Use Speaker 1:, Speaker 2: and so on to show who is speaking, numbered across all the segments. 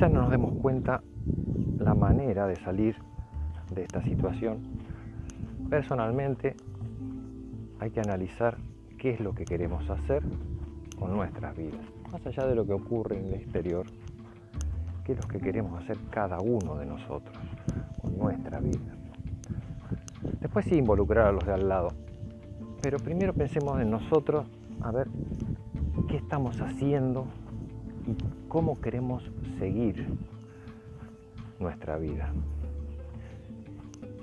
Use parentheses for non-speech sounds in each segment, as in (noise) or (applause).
Speaker 1: quizás no nos demos cuenta la manera de salir de esta situación. Personalmente hay que analizar qué es lo que queremos hacer con nuestras vidas, más allá de lo que ocurre en el exterior, qué es lo que queremos hacer cada uno de nosotros con nuestra vida. Después sí involucrar a los de al lado, pero primero pensemos en nosotros, a ver qué estamos haciendo cómo queremos seguir nuestra vida.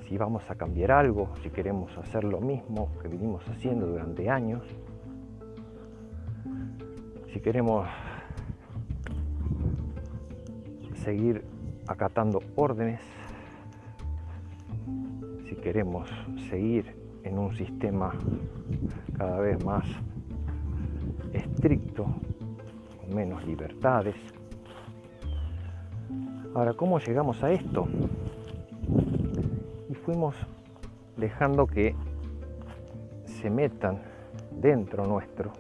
Speaker 1: Si vamos a cambiar algo, si queremos hacer lo mismo que vinimos haciendo durante años, si queremos seguir acatando órdenes, si queremos seguir en un sistema cada vez más estricto, menos libertades. Ahora, ¿cómo llegamos a esto? Y fuimos dejando que se metan dentro nuestro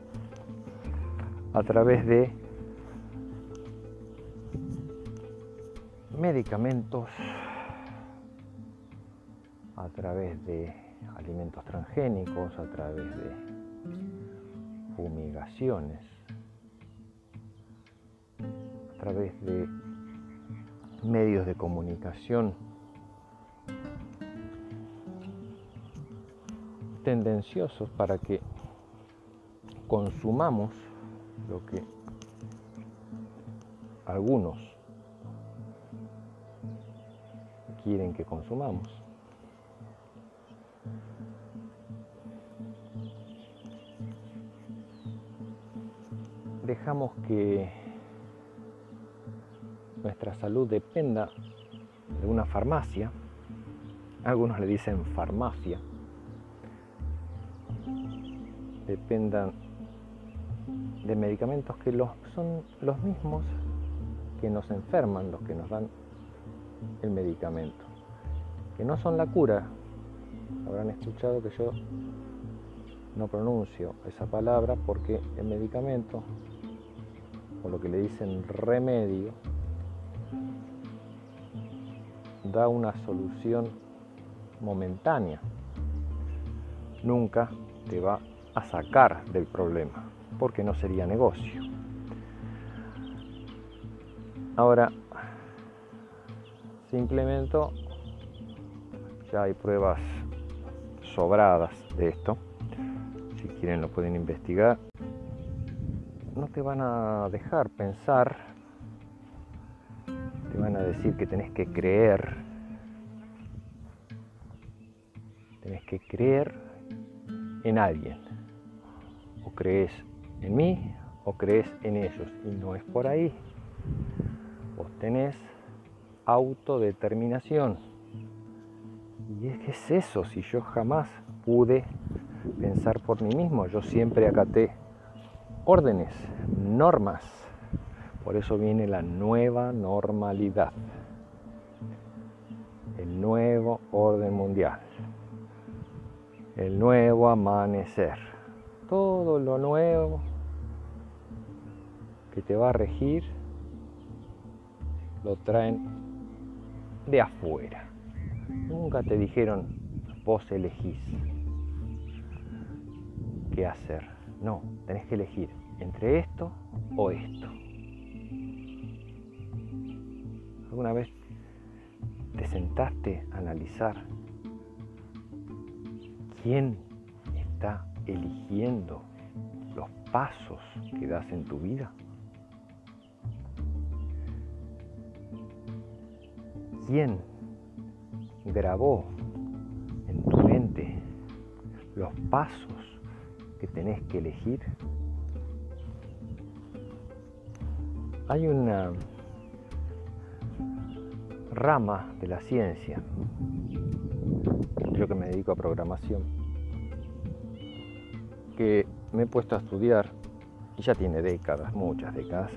Speaker 1: a través de medicamentos, a través de alimentos transgénicos, a través de fumigaciones, a través de medios de comunicación tendenciosos para que consumamos lo que algunos quieren que consumamos. Dejamos que nuestra salud dependa de una farmacia, algunos le dicen farmacia, dependan de medicamentos que los, son los mismos que nos enferman, los que nos dan el medicamento, que no son la cura. Habrán escuchado que yo no pronuncio esa palabra porque el medicamento, o lo que le dicen remedio, da una solución momentánea. Nunca te va a sacar del problema, porque no sería negocio. Ahora, simplemente ya hay pruebas sobradas de esto. Si quieren lo pueden investigar. No te van a dejar pensar a decir que tenés que creer. Tenés que creer en alguien. O crees en mí o crees en ellos. Y no es por ahí. Vos tenés autodeterminación. ¿Y es que es eso? Si yo jamás pude pensar por mí mismo, yo siempre acaté órdenes, normas, por eso viene la nueva normalidad, el nuevo orden mundial, el nuevo amanecer, todo lo nuevo que te va a regir lo traen de afuera. Nunca te dijeron, vos elegís qué hacer. No, tenés que elegir entre esto o esto. ¿Alguna vez te sentaste a analizar quién está eligiendo los pasos que das en tu vida? ¿Quién grabó en tu mente los pasos que tenés que elegir? Hay una rama de la ciencia, yo que me dedico a programación, que me he puesto a estudiar, y ya tiene décadas, muchas décadas,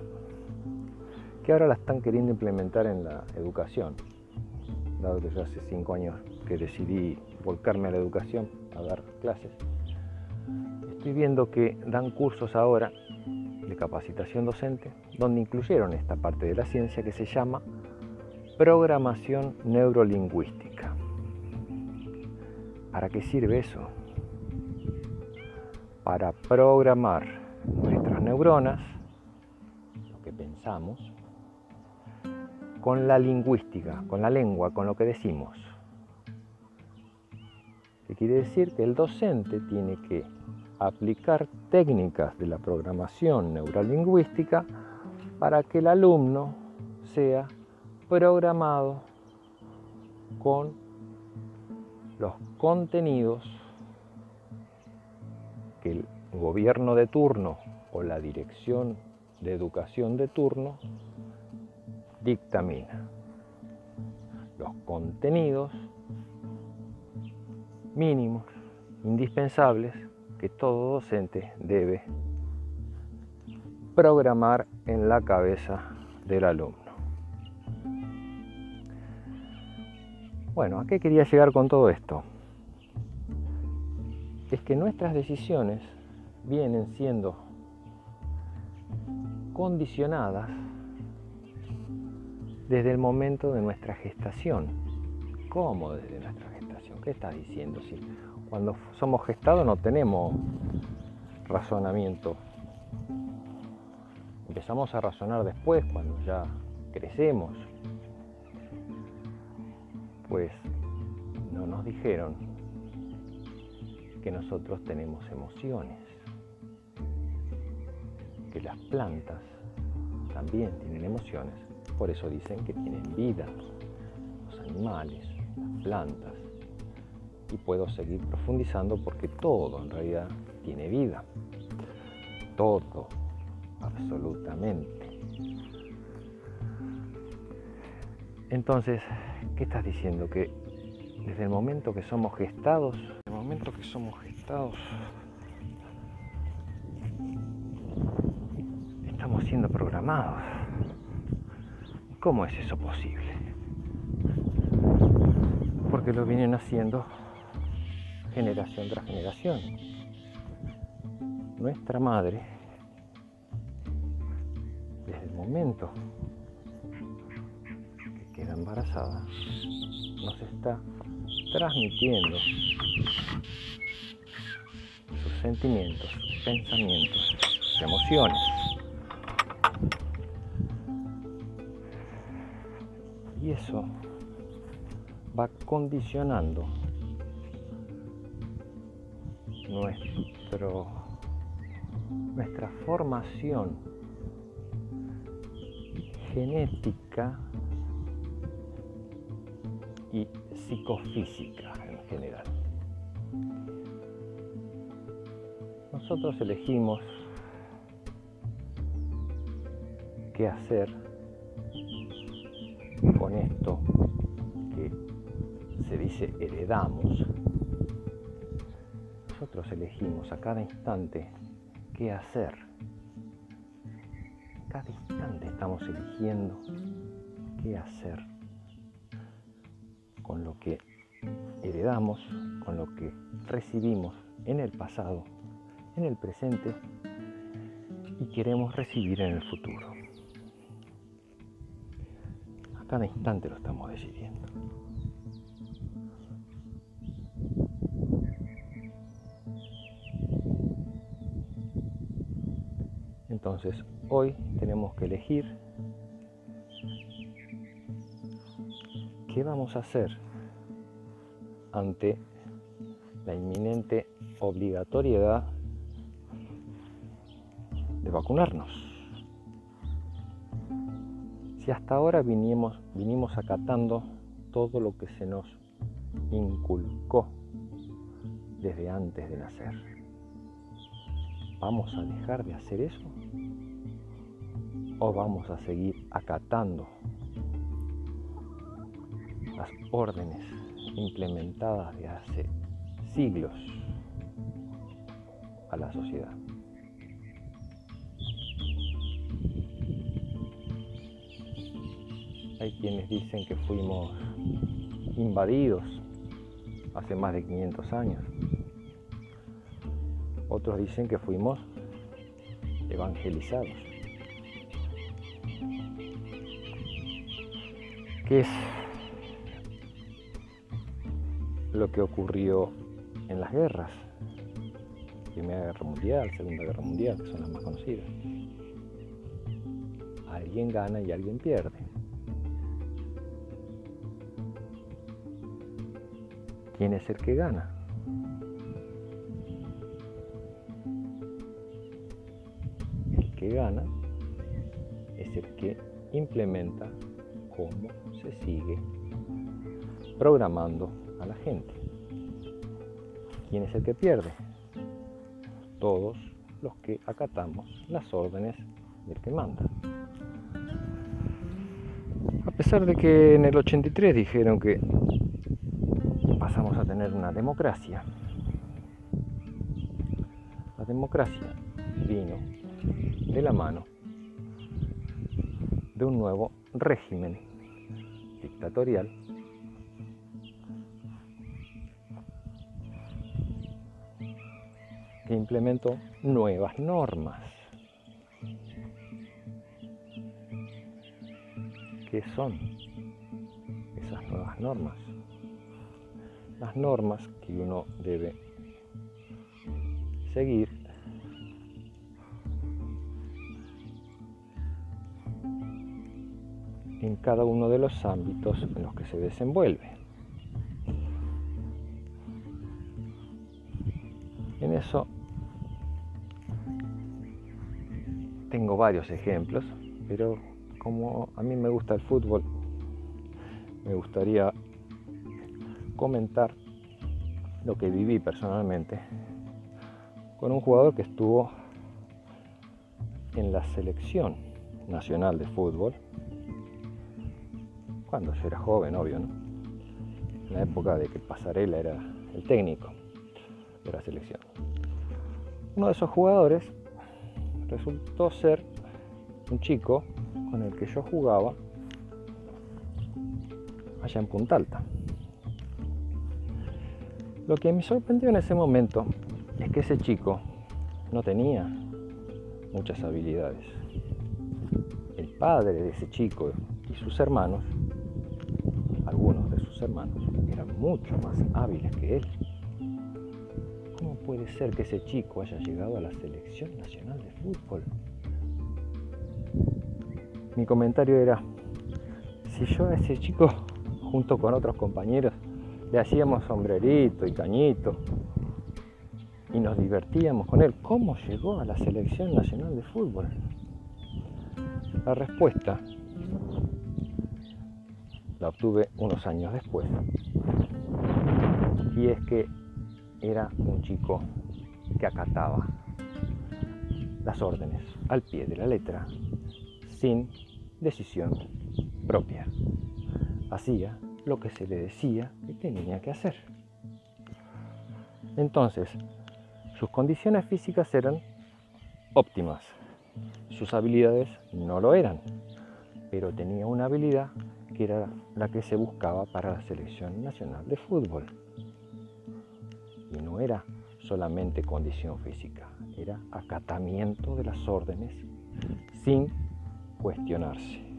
Speaker 1: que ahora la están queriendo implementar en la educación, dado que yo hace cinco años que decidí volcarme a la educación, a dar clases. Estoy viendo que dan cursos ahora de capacitación docente donde incluyeron esta parte de la ciencia que se llama programación neurolingüística. ¿Para qué sirve eso? Para programar nuestras neuronas, lo que pensamos, con la lingüística, con la lengua, con lo que decimos. ¿Qué quiere decir? Que el docente tiene que aplicar técnicas de la programación neurolingüística para que el alumno sea programado con los contenidos que el gobierno de turno o la dirección de educación de turno dictamina. Los contenidos mínimos, indispensables, que todo docente debe programar en la cabeza del alumno. Bueno, ¿a qué quería llegar con todo esto? Es que nuestras decisiones vienen siendo condicionadas desde el momento de nuestra gestación. ¿Cómo desde nuestra gestación? ¿Qué estás diciendo? Si cuando somos gestados no tenemos razonamiento. Empezamos a razonar después, cuando ya crecemos. Pues no nos dijeron que nosotros tenemos emociones, que las plantas también tienen emociones, por eso dicen que tienen vida, los animales, las plantas, y puedo seguir profundizando porque todo en realidad tiene vida. Todo, absolutamente. Entonces, ¿qué estás diciendo? Que desde el momento que somos gestados, el momento que somos gestados, estamos siendo programados. ¿Cómo es eso posible? Porque lo vienen haciendo generación tras generación. Nuestra madre, desde el momento que queda embarazada, nos está transmitiendo sus sentimientos, sus pensamientos, sus emociones. Y eso va condicionando nuestra formación genética y psicofísica en general. Nosotros elegimos qué hacer con esto que se dice heredamos nosotros elegimos a cada instante qué hacer. Cada instante estamos eligiendo qué hacer con lo que heredamos, con lo que recibimos en el pasado, en el presente y queremos recibir en el futuro. A cada instante lo estamos decidiendo. Entonces, hoy tenemos que elegir qué vamos a hacer ante la inminente obligatoriedad de vacunarnos. Si hasta ahora vinimos, vinimos acatando todo lo que se nos inculcó desde antes de nacer, ¿vamos a dejar de hacer eso? O vamos a seguir acatando las órdenes implementadas de hace siglos a la sociedad. Hay quienes dicen que fuimos invadidos hace más de 500 años. Otros dicen que fuimos evangelizados. ¿Qué es lo que ocurrió en las guerras? Primera Guerra Mundial, Segunda Guerra Mundial, que son las más conocidas. Alguien gana y alguien pierde. ¿Quién es el que gana? El que gana es el que implementa cómo se sigue programando a la gente. ¿Quién es el que pierde? Todos los que acatamos las órdenes del que manda. A pesar de que en el 83 dijeron que pasamos a tener una democracia, la democracia vino de la mano de un nuevo régimen dictatorial que implementó nuevas normas. ¿Qué son esas nuevas normas? Las normas que uno debe seguir en cada uno de los ámbitos en los que se desenvuelve. En eso tengo varios ejemplos, pero como a mí me gusta el fútbol, me gustaría comentar lo que viví personalmente con un jugador que estuvo en la selección nacional de fútbol, cuando yo era joven, obvio, ¿no? En la época de que Pasarela era el técnico de la selección. Uno de esos jugadores resultó ser un chico con el que yo jugaba allá en Punta Alta. Lo que me sorprendió en ese momento es que ese chico no tenía muchas habilidades. El padre de ese chico y sus hermanos, hermanos, eran mucho más hábiles que él. ¿Cómo puede ser que ese chico haya llegado a la selección nacional de fútbol? Mi comentario era, si yo a ese chico, junto con otros compañeros, le hacíamos sombrerito y cañito y nos divertíamos con él, ¿cómo llegó a la selección nacional de fútbol? La respuesta la obtuve unos años después. Y es que era un chico que acataba las órdenes al pie de la letra, sin decisión propia. Hacía lo que se le decía que tenía que hacer. Entonces, sus condiciones físicas eran óptimas, sus habilidades no lo eran, pero tenía una habilidad que era la que se buscaba para la selección nacional de fútbol y no era solamente condición física, era acatamiento de las órdenes sin cuestionarse.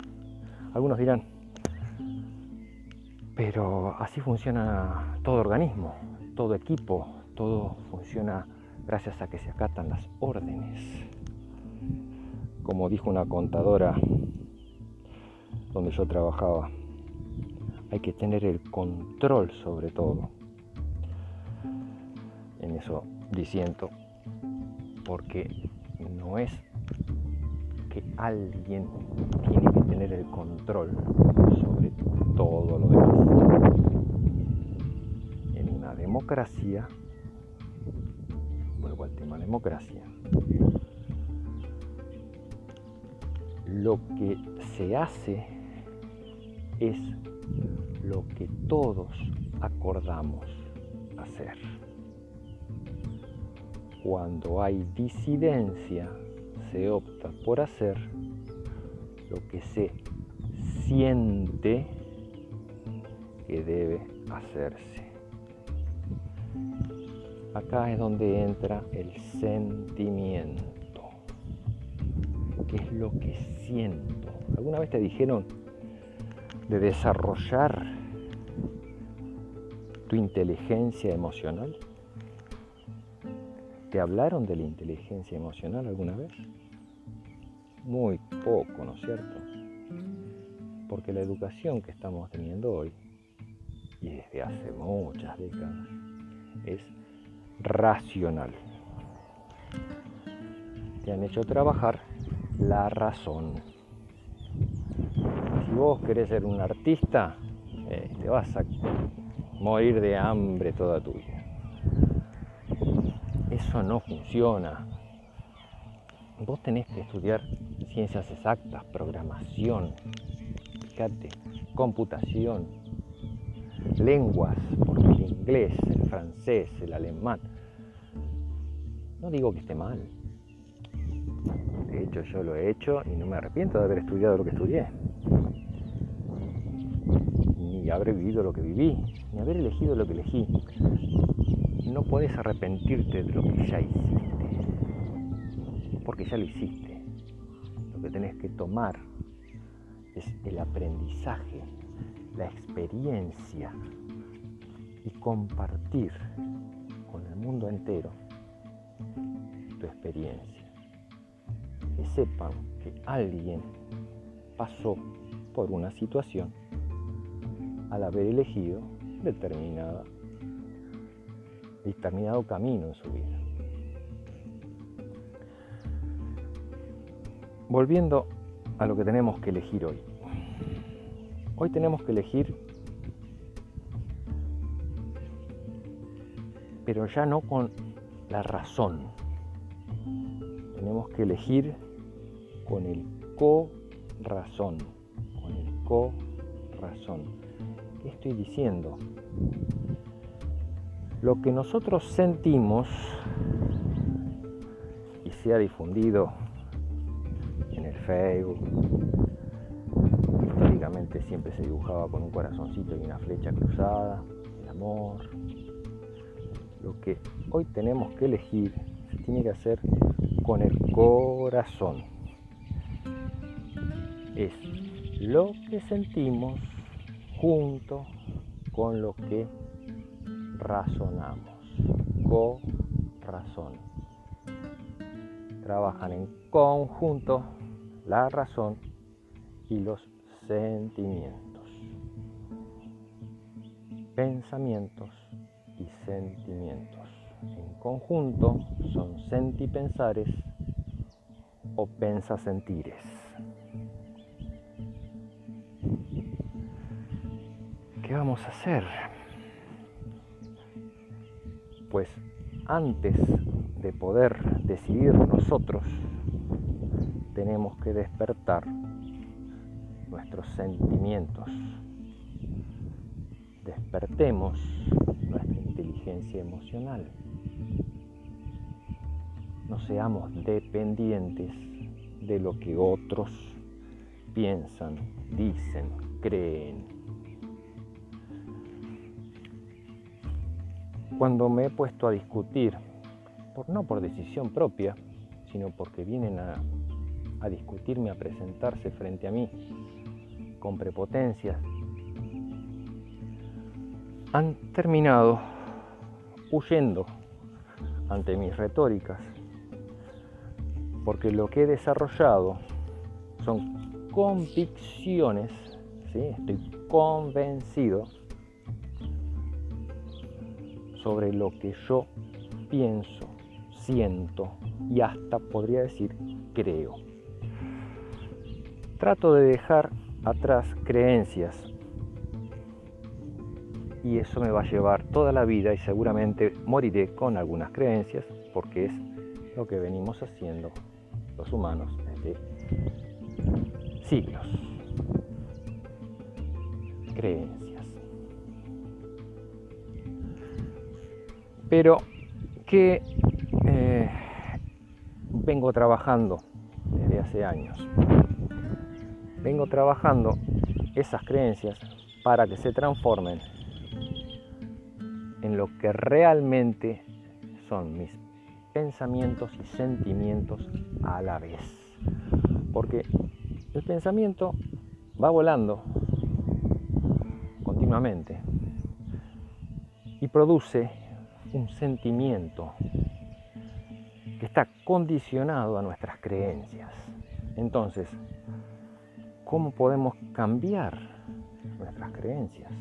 Speaker 1: Algunos dirán, pero así funciona todo organismo, todo equipo, todo funciona gracias a que se acatan las órdenes. Como dijo una contadora donde yo trabajaba, hay que tener el control sobre todo en eso diciendo, porque no es que alguien tiene que tener el control sobre todo lo demás. En una democracia, vuelvo al tema democracia, lo que se hace es lo que todos acordamos hacer cuando hay disidencia, se opta por hacer lo que se siente que debe hacerse. Acá es donde entra el sentimiento. qué es lo que siento. ¿Alguna vez te dijeron de desarrollar tu inteligencia emocional? ¿Te hablaron de la inteligencia emocional alguna vez? Muy poco, ¿no es cierto? Porque la educación que estamos teniendo hoy, y desde hace muchas décadas, es racional. Te han hecho trabajar la razón. Si vos querés ser un artista, eh, te vas a morir de hambre toda tu vida. Eso no funciona. Vos tenés que estudiar ciencias exactas, programación, fíjate, computación, lenguas, porque el inglés, el francés, el alemán. No digo que esté mal. De hecho, yo lo he hecho y no me arrepiento de haber estudiado lo que estudié. Haber vivido lo que viví, ni haber elegido lo que elegí. No puedes arrepentirte de lo que ya hiciste, porque ya lo hiciste. Lo que tenés que tomar es el aprendizaje, la experiencia y compartir con el mundo entero tu experiencia. Que sepan que alguien pasó por una situación al haber elegido determinada, determinado camino en su vida. Volviendo a lo que tenemos que elegir hoy. Hoy tenemos que elegir, pero ya no con la razón. Tenemos que elegir con el corazón, con el corazón. ¿Qué estoy diciendo? Lo que nosotros sentimos y se ha difundido en el Facebook, siempre se dibujaba con un corazoncito y una flecha cruzada, el amor. Lo que hoy tenemos que elegir se tiene que hacer con el corazón. Es lo que sentimos junto con lo que razonamos. Corazón. Trabajan en conjunto la razón y los sentimientos. Pensamientos y sentimientos. En conjunto son sentipensares o pensasentires. ¿Qué vamos a hacer? Pues antes de poder decidir nosotros, tenemos que despertar nuestros sentimientos. Despertemos nuestra inteligencia emocional. No seamos dependientes de lo que otros piensan, dicen, creen. Cuando me he puesto a discutir, no por decisión propia, sino porque vienen a, a discutirme, a presentarse frente a mí con prepotencias, han terminado huyendo ante mis retóricas, porque lo que he desarrollado son convicciones, estoy convencido sobre lo que yo pienso, siento y hasta podría decir creo. Trato de dejar atrás creencias. Y eso me va a llevar toda la vida y seguramente moriré con algunas creencias porque es lo que venimos haciendo los humanos desde siglos. Creencias. Pero que eh, vengo trabajando desde hace años vengo trabajando esas creencias para que se transformen en lo que realmente son mis pensamientos y sentimientos a la vez. Porque el pensamiento va volando continuamente y produce un sentimiento que está condicionado a nuestras creencias. Entonces, ¿cómo podemos cambiar nuestras creencias?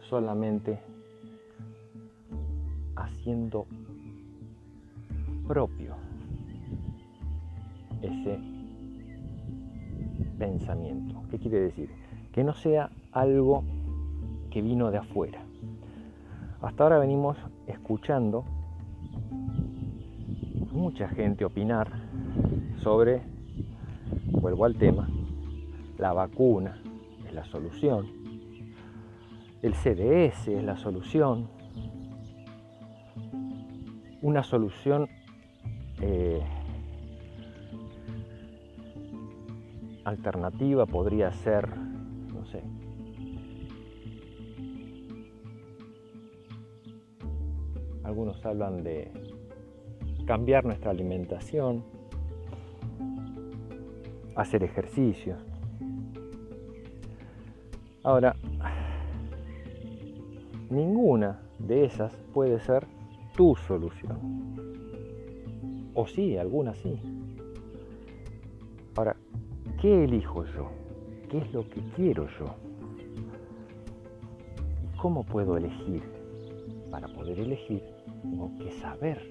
Speaker 1: Solamente haciendo propio ese pensamiento. ¿Qué quiere decir? Que no sea algo que vino de afuera. Hasta ahora venimos escuchando mucha gente opinar sobre, vuelvo al tema, la vacuna es la solución, el CDS es la solución, una solución eh, alternativa podría ser, algunos hablan de cambiar nuestra alimentación, hacer ejercicio. Ahora, ninguna de esas puede ser tu solución. O sí, algunas sí. Ahora, ¿qué elijo yo? ¿Qué es lo que quiero yo? ¿Y cómo puedo elegir? Para poder elegir, tengo que saber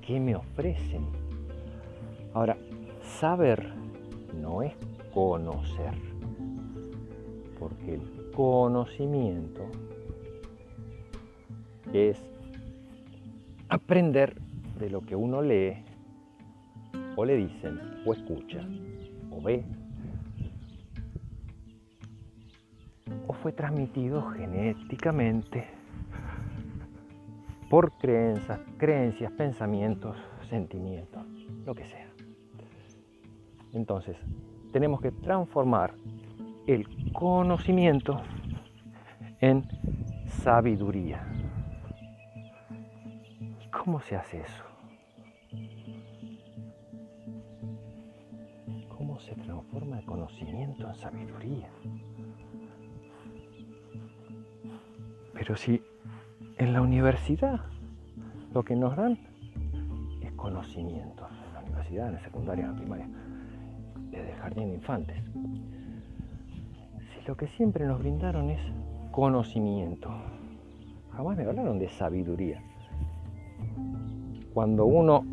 Speaker 1: qué me ofrecen. Ahora, saber no es conocer, porque el conocimiento es aprender de lo que uno lee o le dicen o escucha o ve o fue transmitido genéticamente por creencias, creencias, pensamientos, sentimientos, lo que sea. Entonces, tenemos que transformar el conocimiento en sabiduría. ¿Y cómo se hace eso? ¿Cómo se transforma el conocimiento en sabiduría? Pero si en la universidad lo que nos dan es conocimiento, en la universidad, en la secundaria, en la primaria, desde el jardín de infantes. Si lo que siempre nos brindaron es conocimiento, jamás me hablaron de sabiduría. Cuando uno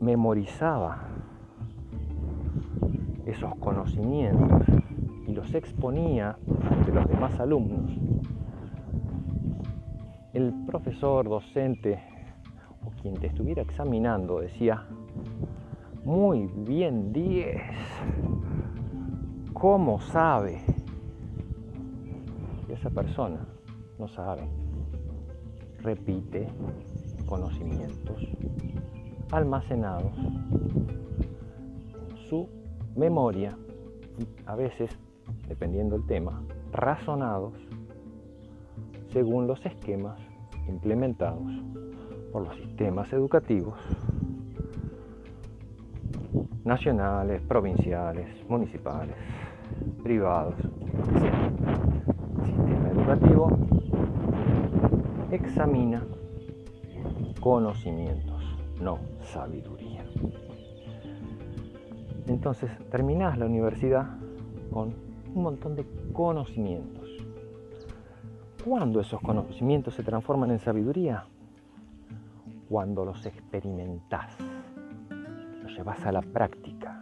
Speaker 1: memorizaba esos conocimientos y los exponía ante los demás alumnos, el profesor, docente o quien te estuviera examinando decía, muy bien 10, ¿cómo sabe? Esa persona no sabe, repite conocimientos almacenados en su memoria a veces, dependiendo del tema, razonados según los esquemas implementados por los sistemas educativos nacionales, provinciales, municipales, privados, El sistema educativo examina conocimientos, no sabiduría. Entonces terminás la universidad con un montón de conocimientos ¿Cuándo esos conocimientos se transforman en sabiduría? Cuando los experimentás, los llevas a la práctica.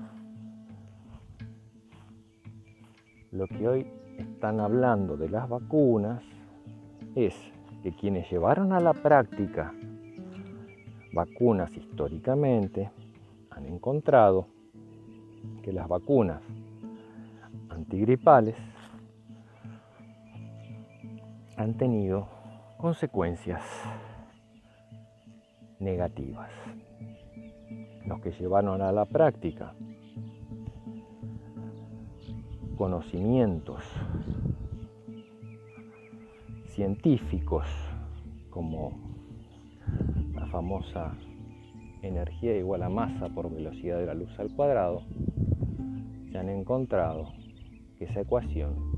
Speaker 1: Lo que hoy están hablando de las vacunas es que quienes llevaron a la práctica vacunas históricamente han encontrado que las vacunas antigripales han tenido consecuencias negativas. Los que llevaron a la práctica conocimientos científicos como la famosa energía igual a masa por velocidad de la luz al cuadrado, se han encontrado que esa ecuación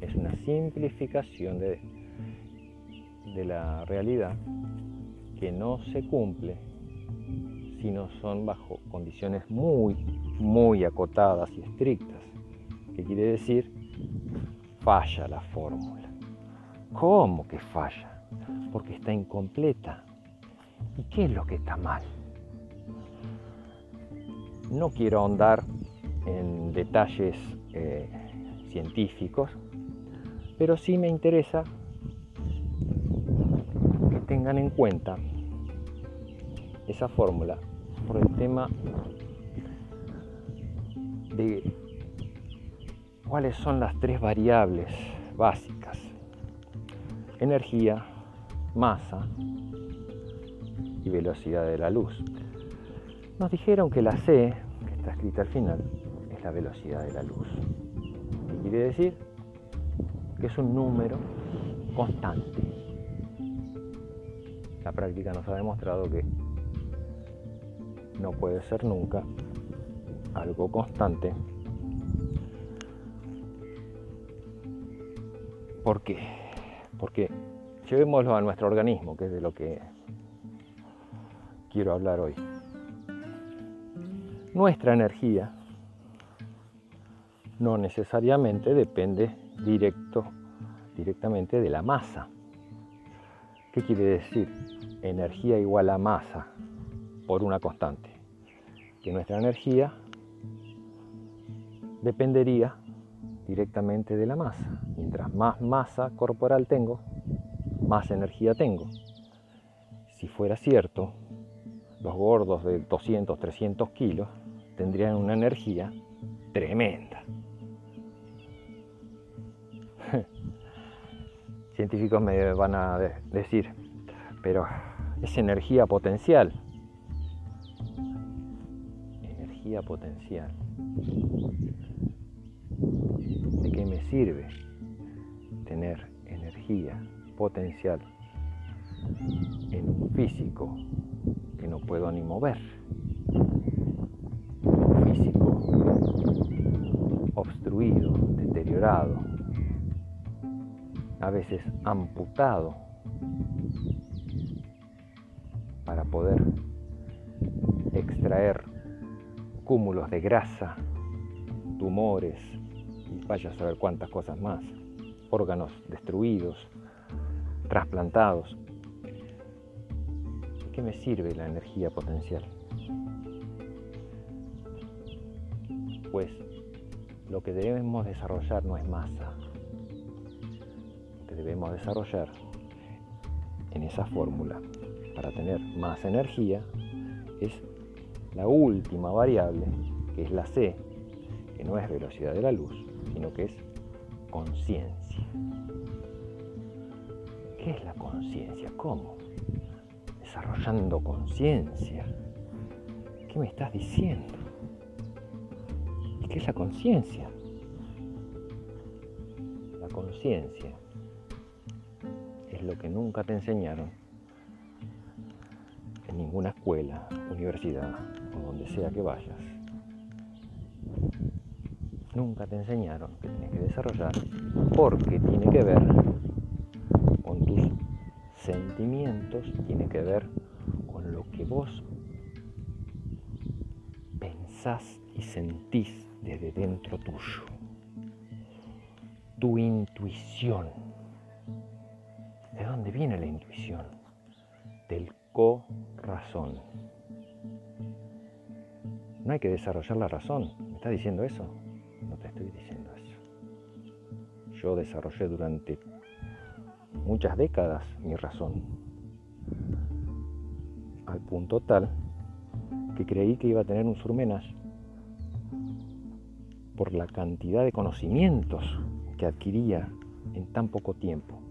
Speaker 1: es una simplificación de, de la realidad que no se cumple si no son bajo condiciones muy, muy acotadas y estrictas. ¿Qué quiere decir? Falla la fórmula. ¿Cómo que falla? Porque está incompleta. ¿Y qué es lo que está mal? No quiero ahondar en detalles eh, científicos, pero sí me interesa que tengan en cuenta esa fórmula por el tema de cuáles son las tres variables básicas. Energía, masa y velocidad de la luz. Nos dijeron que la C, que está escrita al final, es la velocidad de la luz. ¿Qué quiere decir? Que es un número constante. La práctica nos ha demostrado que no puede ser nunca algo constante. ¿Por qué? Porque llevémoslo a nuestro organismo, que es de lo que quiero hablar hoy. Nuestra energía no necesariamente depende directo, directamente de la masa. ¿Qué quiere decir? Energía igual a masa por una constante. Que nuestra energía dependería directamente de la masa. Mientras más masa corporal tengo, más energía tengo. Si fuera cierto, los gordos de 200, 300 kilos tendrían una energía tremenda. Científicos me van a decir, pero es energía potencial potencial. ¿De qué me sirve tener energía potencial en un físico que no puedo ni mover? Físico obstruido, deteriorado, a veces amputado para poder extraer cúmulos de grasa, tumores y vaya a saber cuántas cosas más, órganos destruidos, trasplantados. ¿De qué me sirve la energía potencial? Pues lo que debemos desarrollar no es masa. Debemos desarrollar en esa fórmula para tener más energía es la última variable, que es la C, que no es velocidad de la luz, sino que es conciencia. ¿Qué es la conciencia? ¿Cómo? Desarrollando conciencia. ¿Qué me estás diciendo? ¿Y qué es la conciencia? La conciencia es lo que nunca te enseñaron en ninguna escuela, universidad o donde sea que vayas. Nunca te enseñaron que tienes que desarrollar porque tiene que ver con tus sentimientos, tiene que ver con lo que vos pensás y sentís desde dentro tuyo. Tu intuición. ¿De dónde viene la intuición? Del razón No hay que desarrollar la razón. ¿Me estás diciendo eso? No te estoy diciendo eso. Yo desarrollé durante muchas décadas mi razón. Al punto tal que creí que iba a tener un surmenage por la cantidad de conocimientos que adquiría en tan poco tiempo.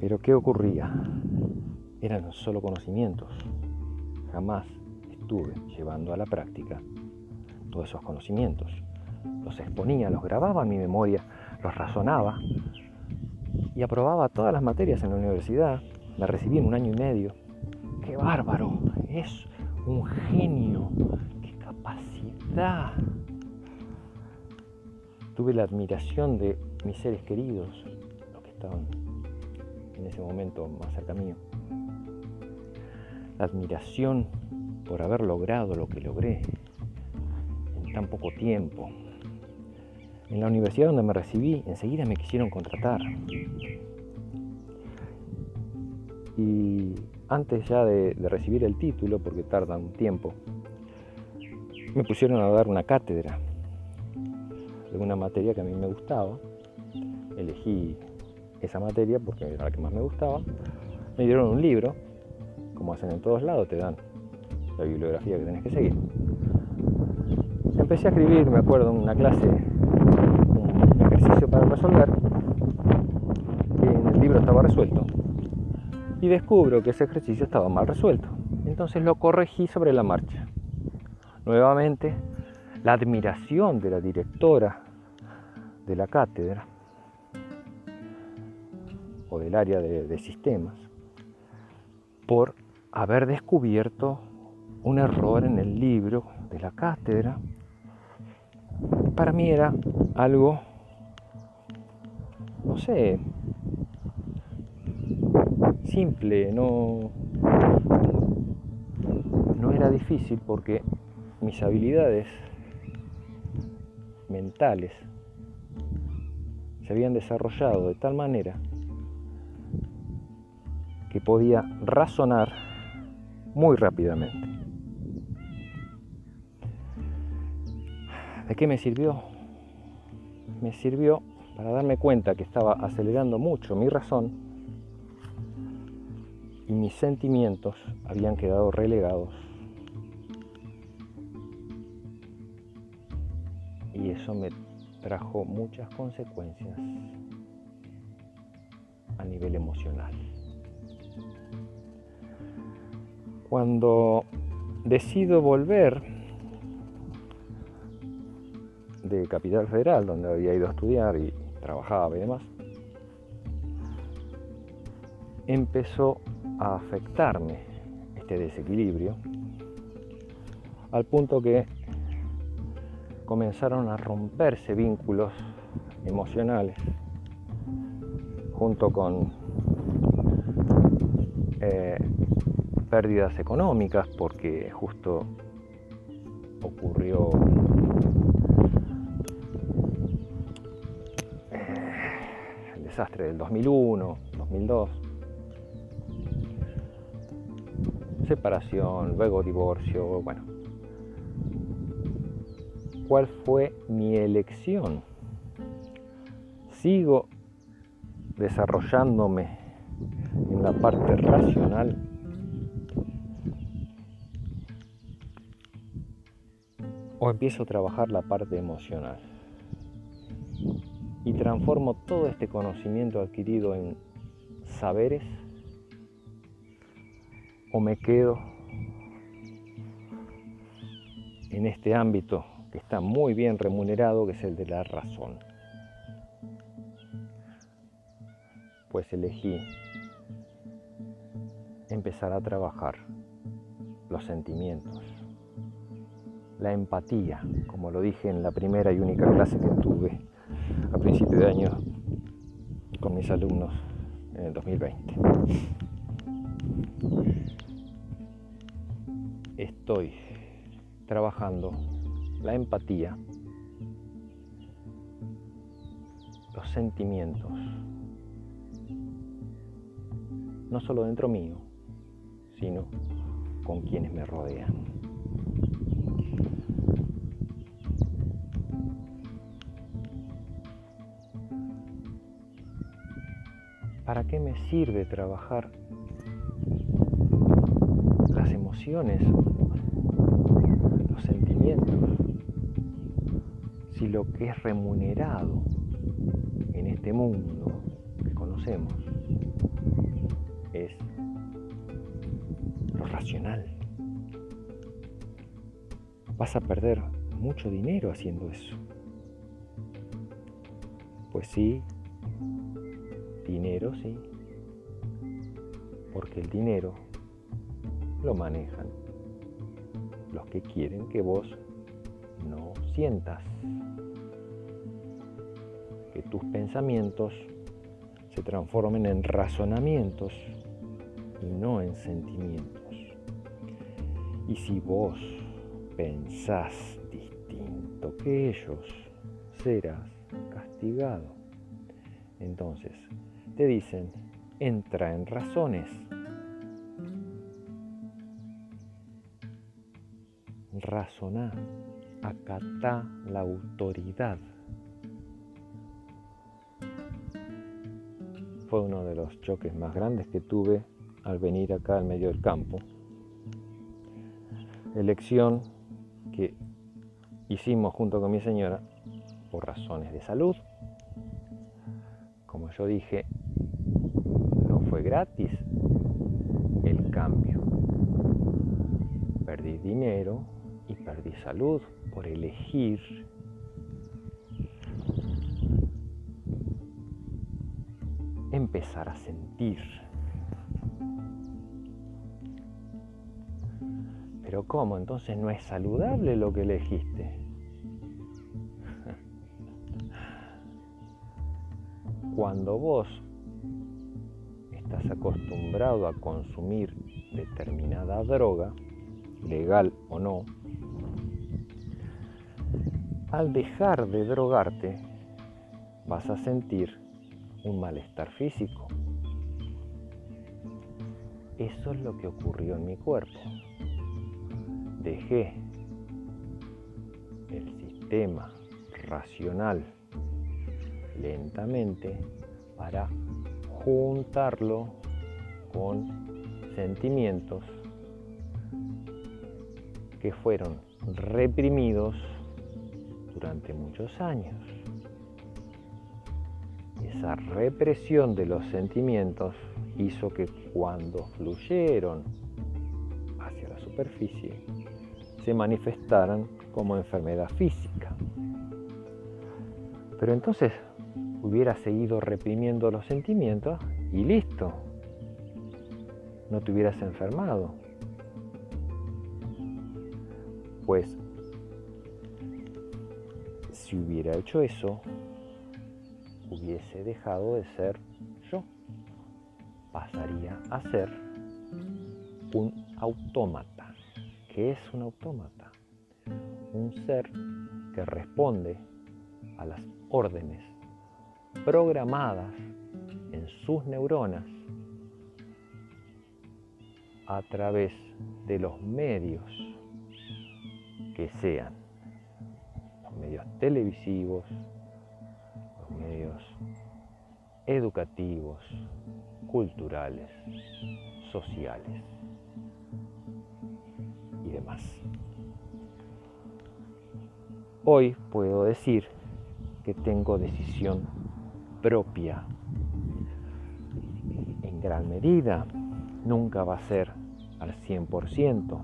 Speaker 1: Pero ¿qué ocurría? Eran solo conocimientos. Jamás estuve llevando a la práctica todos esos conocimientos. Los exponía, los grababa en mi memoria, los razonaba y aprobaba todas las materias en la universidad Me recibí en un año y medio. ¡Qué bárbaro! Es un genio. ¡Qué capacidad! Tuve la admiración de mis seres queridos, los que estaban en ese momento más cerca mío. La admiración por haber logrado lo que logré en tan poco tiempo. En la universidad donde me recibí, enseguida me quisieron contratar. Y antes ya de, recibir el título, porque tarda un tiempo, me pusieron a dar una cátedra de una materia que a mí me gustaba. Elegí esa materia porque era la que más me gustaba. Me dieron un libro, como hacen en todos lados, te dan la bibliografía que tenés que seguir. Empecé a escribir, me acuerdo, en una clase, un ejercicio para resolver, en el libro estaba resuelto, y descubro que ese ejercicio estaba mal resuelto. Entonces lo corregí sobre la marcha. Nuevamente, la admiración de la directora de la cátedra del área de, de sistemas por haber descubierto un error en el libro de la cátedra, para mí era algo, no sé, simple, no, no era difícil porque mis habilidades mentales se habían desarrollado de tal manera que podía razonar muy rápidamente. ¿De qué me sirvió? Me sirvió para darme cuenta que estaba acelerando mucho mi razón y mis sentimientos habían quedado relegados. Y eso me trajo muchas consecuencias a nivel emocional. Cuando decido volver de Capital Federal, donde había ido a estudiar y trabajaba y demás, empezó a afectarme este desequilibrio al punto que comenzaron a romperse vínculos emocionales junto con eh, pérdidas económicas porque justo ocurrió desastre del 2001, 2002. Separación, luego divorcio, bueno. ¿Cuál fue mi elección? ¿Sigo desarrollándome en la parte racional? ¿O empiezo a trabajar la parte emocional? y transformo todo este conocimiento adquirido en saberes o me quedo en este ámbito que está muy bien remunerado, que es el de la razón. Pues elegí empezar a trabajar los sentimientos, la empatía, como lo dije en la primera y única clase que tuve a principio de año con mis alumnos en el 2020. Estoy trabajando la empatía, los sentimientos, no solo dentro mío, sino con quienes me rodean. ¿Para qué me sirve trabajar las emociones, los sentimientos, si lo que es remunerado en este mundo que conocemos es lo racional? Vas a perder mucho dinero haciendo eso. Pues sí, dinero, sí. Porque el dinero lo manejan los que quieren que vos no sientas. Que tus pensamientos se transformen en razonamientos y no en sentimientos. Y si vos pensás distinto que ellos, serás castigado. Entonces, te dicen, entra en razones. Razoná, acatá la autoridad. Fue uno de los choques más grandes que tuve al venir acá al medio del campo. Elección que hicimos junto con mi señora por razones de salud. Como yo dije, gratis el cambio. Perdí dinero y perdí salud por elegir empezar a sentir. Pero ¿cómo? Entonces no es saludable lo que elegiste. (laughs) Cuando vos estás acostumbrado a consumir determinada droga, legal o no, al dejar de drogarte vas a sentir un malestar físico. Eso es lo que ocurrió en mi cuerpo. Dejé el sistema racional lentamente para juntarlo con sentimientos que fueron reprimidos durante muchos años. Esa represión de los sentimientos hizo que cuando fluyeron hacia la superficie se manifestaran como enfermedad física. Pero entonces hubiera seguido reprimiendo los sentimientos y listo, no te hubieras enfermado. Pues si hubiera hecho eso, hubiese dejado de ser yo. Pasaría a ser un autómata. ¿Qué es un autómata? Un ser que responde a las órdenes programadas en sus neuronas a través de los medios que sean, los medios televisivos, los medios educativos, culturales, sociales y demás. Hoy puedo decir que tengo decisión propia. En gran medida, nunca va a ser al 100%.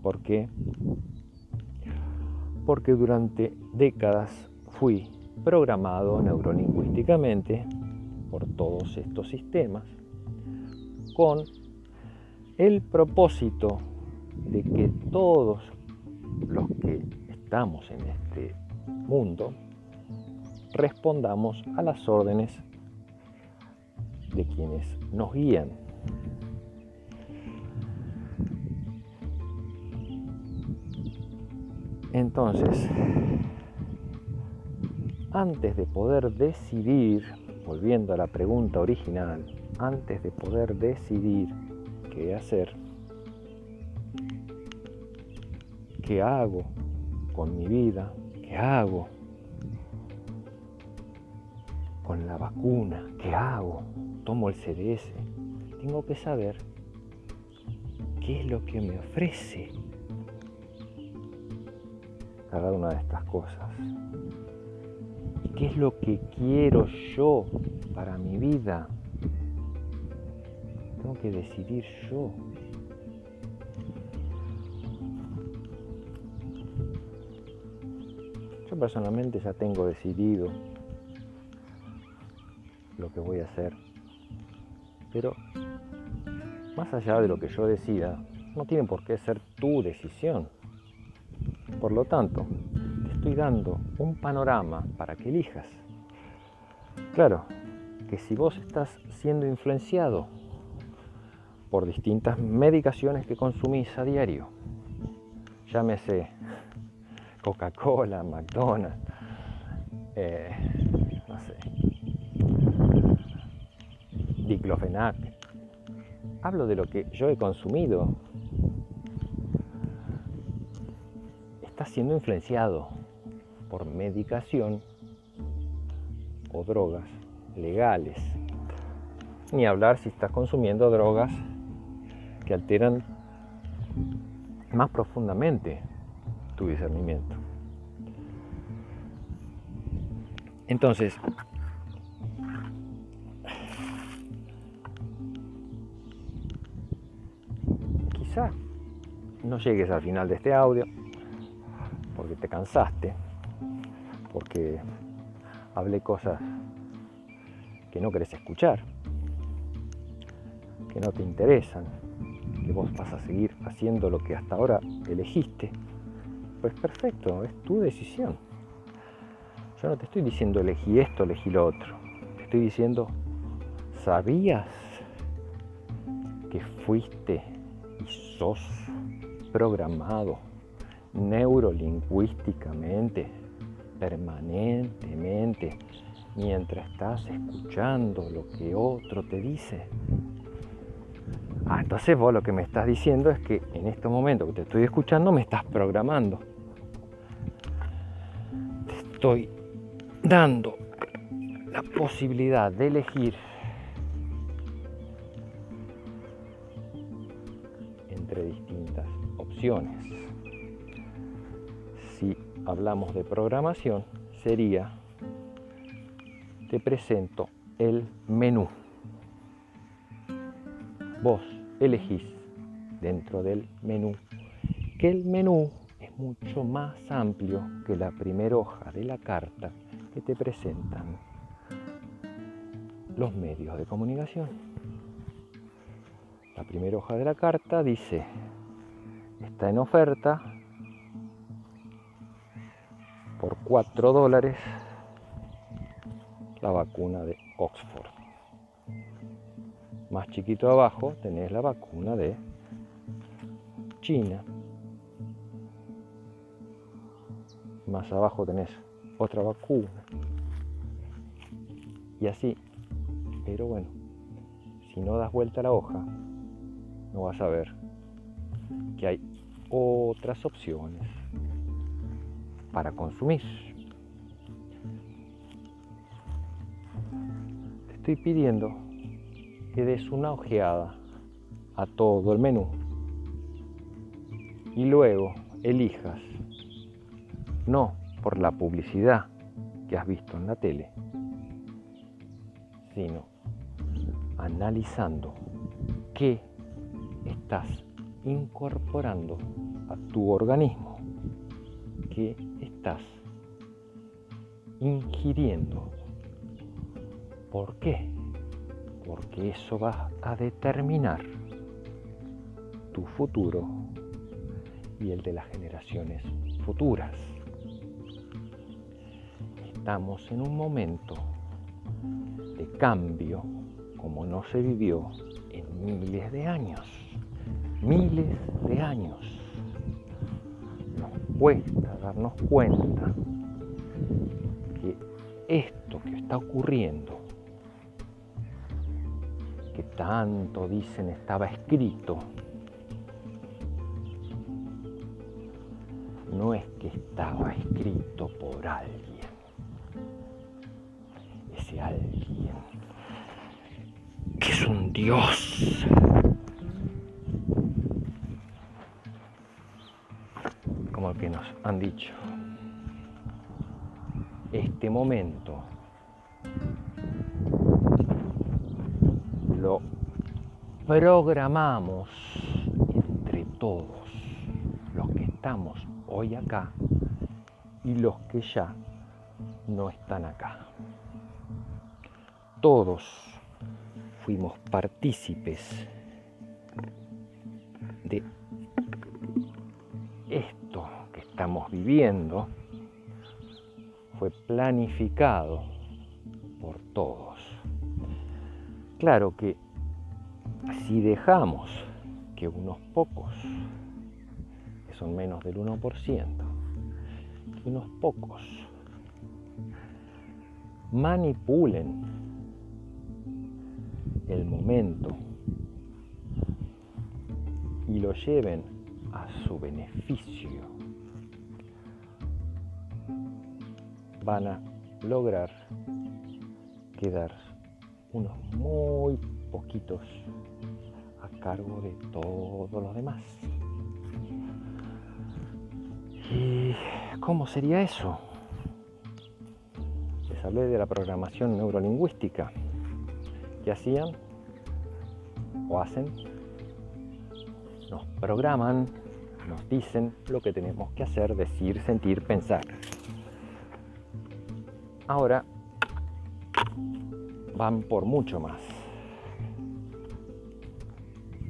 Speaker 1: ¿Por qué? Porque durante décadas fui programado neurolingüísticamente por todos estos sistemas con el propósito de que todos los que estamos en este mundo respondamos a las órdenes de quienes nos guían. Entonces, antes de poder decidir, volviendo a la pregunta original, antes de poder decidir qué hacer, qué hago con mi vida, qué hago con la vacuna, ¿qué hago? Tomo el CDS. Tengo que saber qué es lo que me ofrece cada una de estas cosas. ¿Y qué es lo que quiero yo para mi vida? Tengo que decidir yo. Yo personalmente ya tengo decidido lo que voy a hacer. Pero más allá de lo que yo decida, no tiene por qué ser tu decisión. Por lo tanto, te estoy dando un panorama para que elijas. Claro, que si vos estás siendo influenciado por distintas medicaciones que consumís a diario, llámese Coca-Cola, McDonald's, eh, no sé, diclofenac. Hablo de lo que yo he consumido. Está siendo influenciado por medicación o drogas legales. Ni hablar si estás consumiendo drogas que alteran más profundamente tu discernimiento. Entonces, quizá no llegues al final de este audio porque te cansaste, porque hablé cosas que no querés escuchar, que no te interesan, que vos vas a seguir haciendo lo que hasta ahora elegiste, pues perfecto, es tu decisión. Yo no te estoy diciendo elegí esto, elegí lo otro. Te estoy diciendo, ¿sabías que fuiste sos programado neurolingüísticamente, permanentemente, mientras estás escuchando lo que otro te dice? Ah, entonces vos lo que me estás diciendo es que en este momento que te estoy escuchando me estás programando. Te estoy dando la posibilidad de elegir Si hablamos de programación, sería, te presento el menú. Vos elegís dentro del menú que el menú es mucho más amplio que la primera hoja de la carta que te presentan los medios de comunicación. La primera hoja de la carta dice, está en oferta por 4 dólares la vacuna de Oxford. Más chiquito abajo tenés la vacuna de China. Más abajo tenés otra vacuna. Y así. Pero bueno, si no das vuelta a la hoja, no vas a ver que hay otras opciones para consumir. Te estoy pidiendo que des una ojeada a todo el menú y luego elijas no por la publicidad que has visto en la tele, sino analizando qué estás incorporando a tu organismo, qué estás ingiriendo. ¿Por qué? porque eso va a determinar tu futuro y el de las generaciones futuras. Estamos en un momento de cambio como no se vivió en miles de años, miles de años. Nos cuesta darnos cuenta que esto que está ocurriendo que tanto dicen estaba escrito, no es que estaba escrito por alguien. Ese alguien que es un Dios. Como el nos han dicho. Este momento lo programamos entre todos los que estamos hoy acá y los que ya no están acá. Todos fuimos partícipes de esto que estamos viviendo fue planificado por todos. Claro que si dejamos que unos pocos, que son menos del 1%, que unos pocos manipulen el momento y lo lleven a su beneficio, van a lograr quedar unos muy poquitos a cargo de todos los demás. ¿Y cómo sería eso? Les hablé de la programación neurolingüística que hacían o hacen. Nos programan, nos dicen lo que tenemos que hacer, decir, sentir, pensar. Ahora van por mucho más.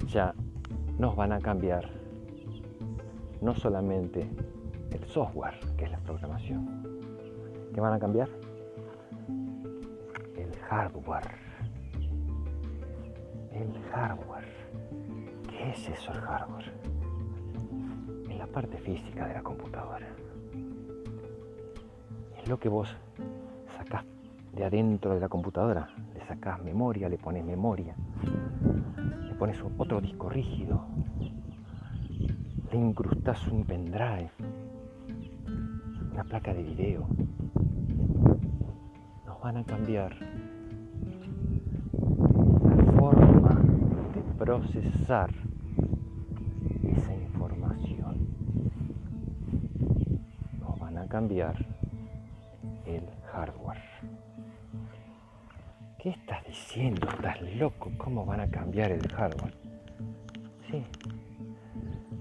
Speaker 1: Ya nos van a cambiar no solamente el software, que es la programación. ¿Qué van a cambiar? El hardware. El hardware. ¿Qué es eso el hardware? Es la parte física de la computadora. Es lo que vos de adentro de la computadora. Le sacás memoria, le pones memoria, le pones otro disco rígido, le incrustás un pendrive, una placa de video. Nos van a cambiar la forma de procesar esa información. Nos van a cambiar el. ¿Qué estás diciendo? ¿Estás loco? ¿Cómo van a cambiar el hardware? Sí,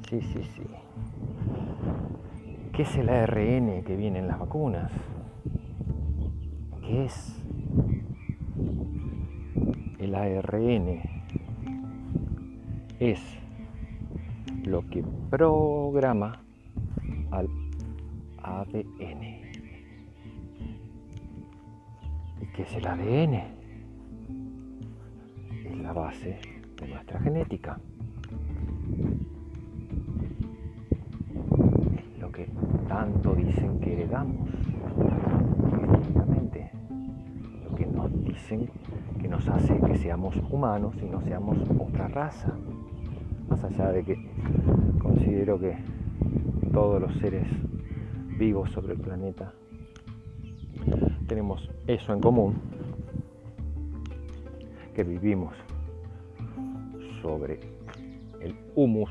Speaker 1: sí, sí, sí. ¿Qué es el ARN que viene en las vacunas? ¿Qué es el ARN? Es lo que programa al ADN. ¿Y qué es el ADN? De nuestra genética. Lo que tanto dicen que heredamos genéticamente. Lo que nos dicen que nos hace que seamos humanos y no seamos otra raza. Más allá de que considero que todos los seres vivos sobre el planeta tenemos eso en común, que vivimos sobre el humus